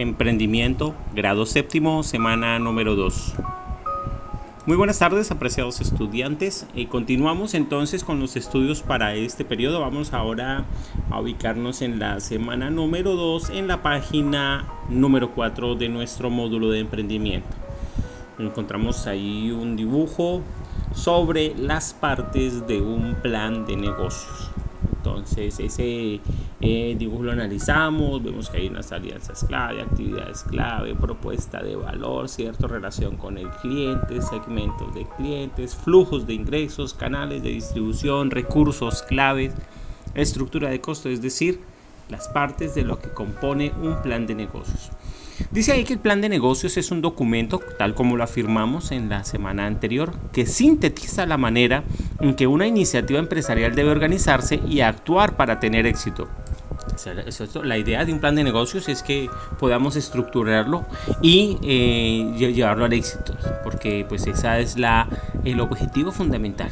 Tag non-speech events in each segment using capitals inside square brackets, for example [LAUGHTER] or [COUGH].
Emprendimiento, grado séptimo, semana número 2. Muy buenas tardes, apreciados estudiantes. Eh, continuamos entonces con los estudios para este periodo. Vamos ahora a ubicarnos en la semana número 2 en la página número 4 de nuestro módulo de emprendimiento. Encontramos ahí un dibujo sobre las partes de un plan de negocios. Entonces ese eh, dibujo lo analizamos, vemos que hay unas alianzas clave, actividades clave, propuesta de valor, cierto, relación con el cliente, segmentos de clientes, flujos de ingresos, canales de distribución, recursos claves, estructura de costo, es decir, las partes de lo que compone un plan de negocios. Dice ahí que el plan de negocios es un documento, tal como lo afirmamos en la semana anterior, que sintetiza la manera en que una iniciativa empresarial debe organizarse y actuar para tener éxito la idea de un plan de negocios es que podamos estructurarlo y eh, llevarlo al éxito, porque pues esa es la, el objetivo fundamental.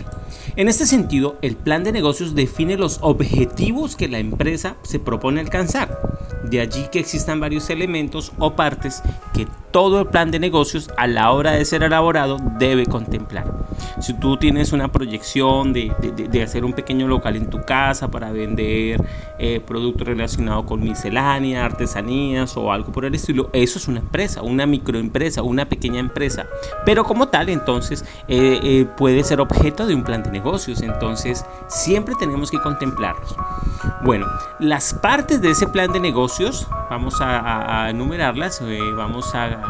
En este sentido, el plan de negocios define los objetivos que la empresa se propone alcanzar. De allí que existan varios elementos o partes que todo el plan de negocios a la hora de ser elaborado debe contemplar. Si tú tienes una proyección de, hacer un pequeño local en tu casa para vender eh, productos relacionados con miscelánea, artesanías o algo por el estilo, eso es una empresa, una microempresa, una pequeña empresa. Pero como tal, entonces eh, eh, puede ser objeto de un plan de negocios. Entonces siempre tenemos que contemplarlos. Bueno, las partes de ese plan de negocios, vamos a, enumerarlas, vamos a,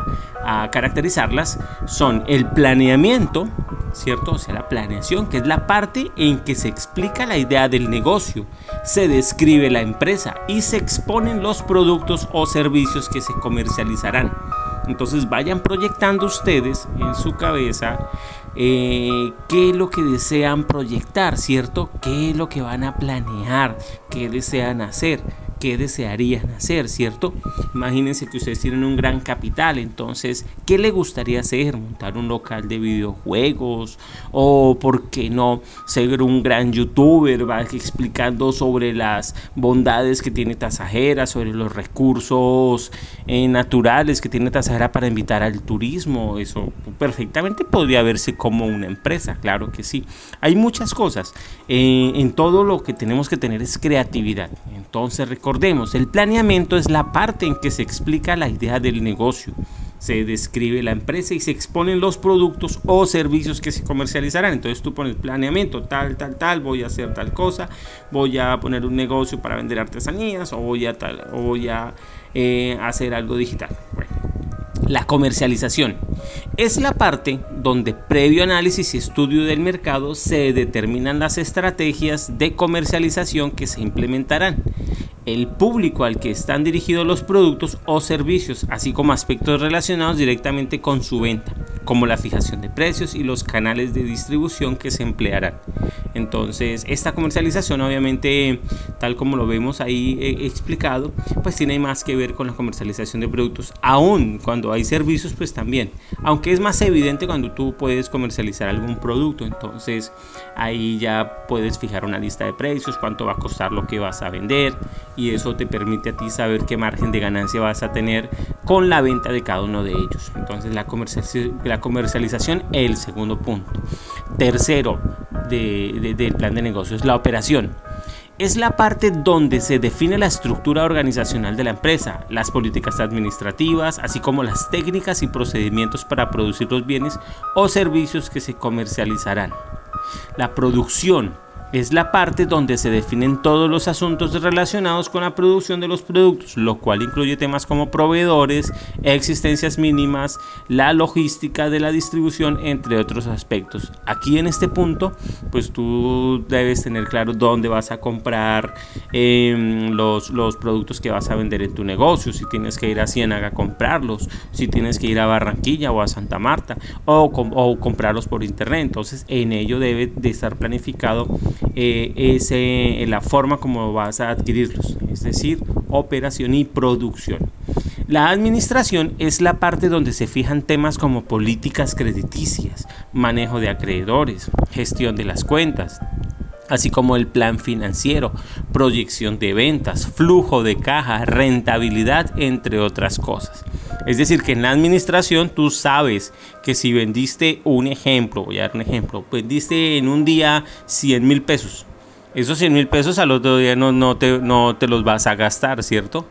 a caracterizarlas, son el planeamiento, ¿cierto? O sea, la planeación, que es la parte en que se explica la idea del negocio, se describe la empresa y se exponen los productos o servicios que se comercializarán. Entonces vayan proyectando ustedes en su cabeza eh, qué es lo que desean proyectar, ¿cierto? ¿Qué es lo que van a planear? ¿Qué desean hacer? Qué desearían hacer, ¿cierto? Imagínense que ustedes tienen un gran capital, entonces, ¿qué le gustaría hacer? ¿Montar un local de videojuegos? ¿O por qué no ser un gran youtuber va explicando sobre las bondades que tiene Tasajera, sobre los recursos eh, naturales que tiene Tasajera para invitar al turismo? Eso perfectamente podría verse como una empresa, claro que sí. Hay muchas cosas. Eh, en todo lo que tenemos que tener es creatividad. Entonces, recordemos, el planeamiento es la parte en que se explica la idea del negocio. Se describe la empresa y se exponen los productos o servicios que se comercializarán. Entonces tú pones planeamiento, tal, tal, tal, voy a hacer tal cosa, voy a poner un negocio para vender artesanías o voy a, tal, o voy a eh, hacer algo digital. Bueno, la comercialización es la parte donde previo análisis y estudio del mercado se determinan las estrategias de comercialización que se implementarán el público al que están dirigidos los productos o servicios, así como aspectos relacionados directamente con su venta, como la fijación de precios y los canales de distribución que se emplearán. Entonces, esta comercialización, obviamente, tal como lo vemos ahí eh, explicado, pues tiene más que ver con la comercialización de productos, aún cuando hay servicios, pues también, aunque es más evidente cuando tú puedes comercializar algún producto, entonces ahí ya puedes fijar una lista de precios, cuánto va a costar lo que vas a vender y eso te permite a ti saber qué margen de ganancia vas a tener con la venta de cada uno de ellos. Entonces la, comercialización, la comercialización el segundo punto. Tercero del plan de negocios, la operación. Es la parte donde se define la estructura organizacional de la empresa, las políticas administrativas, así como las técnicas y procedimientos para producir los bienes o servicios que se comercializarán. La producción es la parte donde se definen todos los asuntos relacionados con la producción de los productos, lo cual incluye temas como proveedores, existencias mínimas, la logística de la distribución, entre otros aspectos. Aquí en este punto, pues tú debes tener claro dónde vas a comprar em, los, los productos que vas a vender en tu negocio, si tienes que ir a Ciénaga a comprarlos, si tienes que ir a Barranquilla o a Santa Marta o, o comprarlos por internet. Entonces en ello debe de estar planificado eh, es eh, la forma como vas a adquirirlos, es decir, operación y producción. La administración es la parte donde se fijan temas como políticas crediticias, manejo de acreedores, gestión de las cuentas, así como el plan financiero, proyección de ventas, flujo de caja, rentabilidad, entre otras cosas. Es decir, que en la administración tú sabes que si vendiste un ejemplo, voy a dar un ejemplo, vendiste en un día 100 mil pesos, esos 100 mil pesos al otro día no, no, te, no te los vas a gastar, ¿cierto?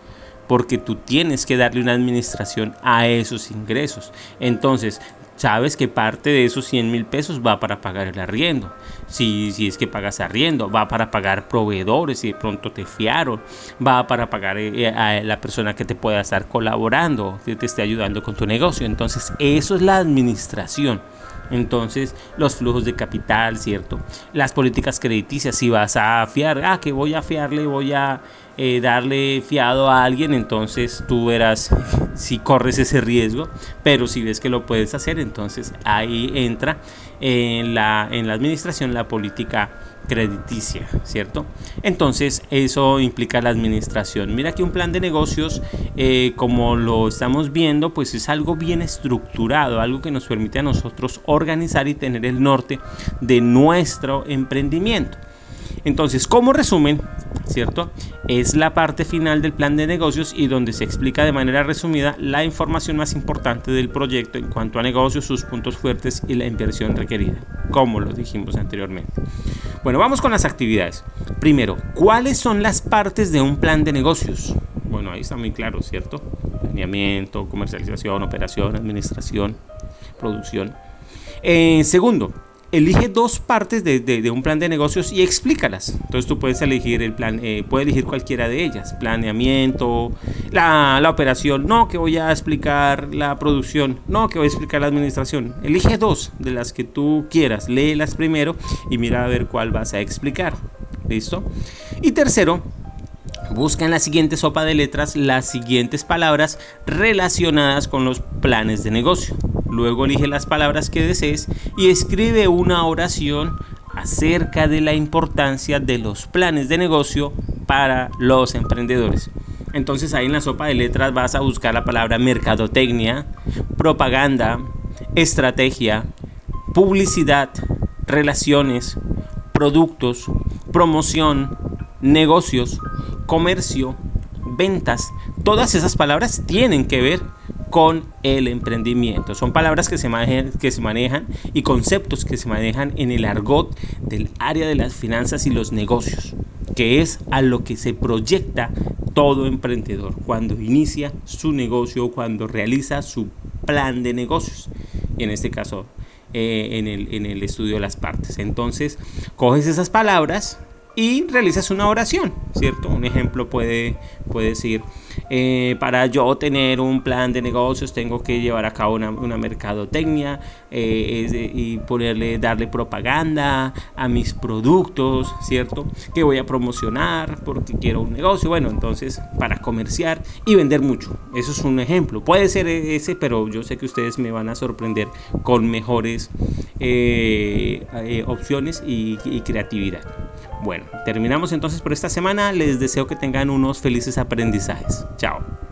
Porque tú tienes que darle una administración a esos ingresos. Entonces, sabes que parte de esos 100 mil pesos va para pagar el arriendo. Si, si es que pagas arriendo, va para pagar proveedores si de pronto te fiaron, va para pagar eh, a la persona que te pueda estar colaborando, que te esté ayudando con tu negocio. Entonces, eso es la administración. Entonces, los flujos de capital, ¿cierto? Las políticas crediticias, si vas a fiar, ah, que voy a fiarle, voy a eh, darle fiado a alguien, entonces tú verás [LAUGHS] si corres ese riesgo, pero si ves que lo puedes hacer, entonces ahí entra en la, en la administración la política crediticia, ¿cierto? Entonces eso implica la administración. Mira que un plan de negocios, eh, como lo estamos viendo, pues es algo bien estructurado, algo que nos permite a nosotros organizar y tener el norte de nuestro emprendimiento. Entonces, como resumen, ¿cierto? Es la parte final del plan de negocios y donde se explica de manera resumida la información más importante del proyecto en cuanto a negocios, sus puntos fuertes y la inversión requerida, como lo dijimos anteriormente. Bueno, vamos con las actividades. Primero, ¿cuáles son las partes de un plan de negocios? Bueno, ahí está muy claro, ¿cierto? Planeamiento, comercialización, operación, administración, producción. Eh, segundo, elige dos partes de, un plan de negocios y explícalas. Entonces tú puedes elegir el plan, eh, puedes elegir cualquiera de ellas, planeamiento, la, la, operación, no que voy a explicar la producción, no que voy a explicar la administración. Elige dos de las que tú quieras, léelas primero y mira a ver cuál vas a explicar. ¿Listo? Y tercero, Busca en la siguiente sopa de letras las siguientes palabras relacionadas con los planes de negocio. Luego elige las palabras que desees y escribe una oración acerca de la importancia de los planes de negocio para los emprendedores. Entonces ahí en la sopa de letras vas a buscar la palabra mercadotecnia, propaganda, estrategia, publicidad, relaciones, productos, promoción, negocios, comercio, ventas. Todas esas palabras tienen que ver con el emprendimiento. Son palabras que se, manejan, que se manejan y conceptos que se manejan en el argot del área de las finanzas y los negocios, que es a lo que se proyecta todo emprendedor cuando inicia su negocio o cuando realiza su plan de negocios. En este caso, eh, en, el, en el estudio de las partes. Entonces, coges esas palabras y realizas una oración, ¿cierto? Un ejemplo puede, puede decir, eh, para yo tener un plan de negocios tengo que llevar a cabo una, mercadotecnia eh, y ponerle, darle propaganda a mis productos, ¿cierto? Que voy a promocionar porque quiero un negocio, bueno, entonces para comerciar y vender mucho. Eso es un ejemplo. Puede ser ese, pero yo sé que ustedes me van a sorprender con mejores eh, opciones y creatividad. Bueno, terminamos entonces por esta semana. Les deseo que tengan unos felices aprendizajes. Chao.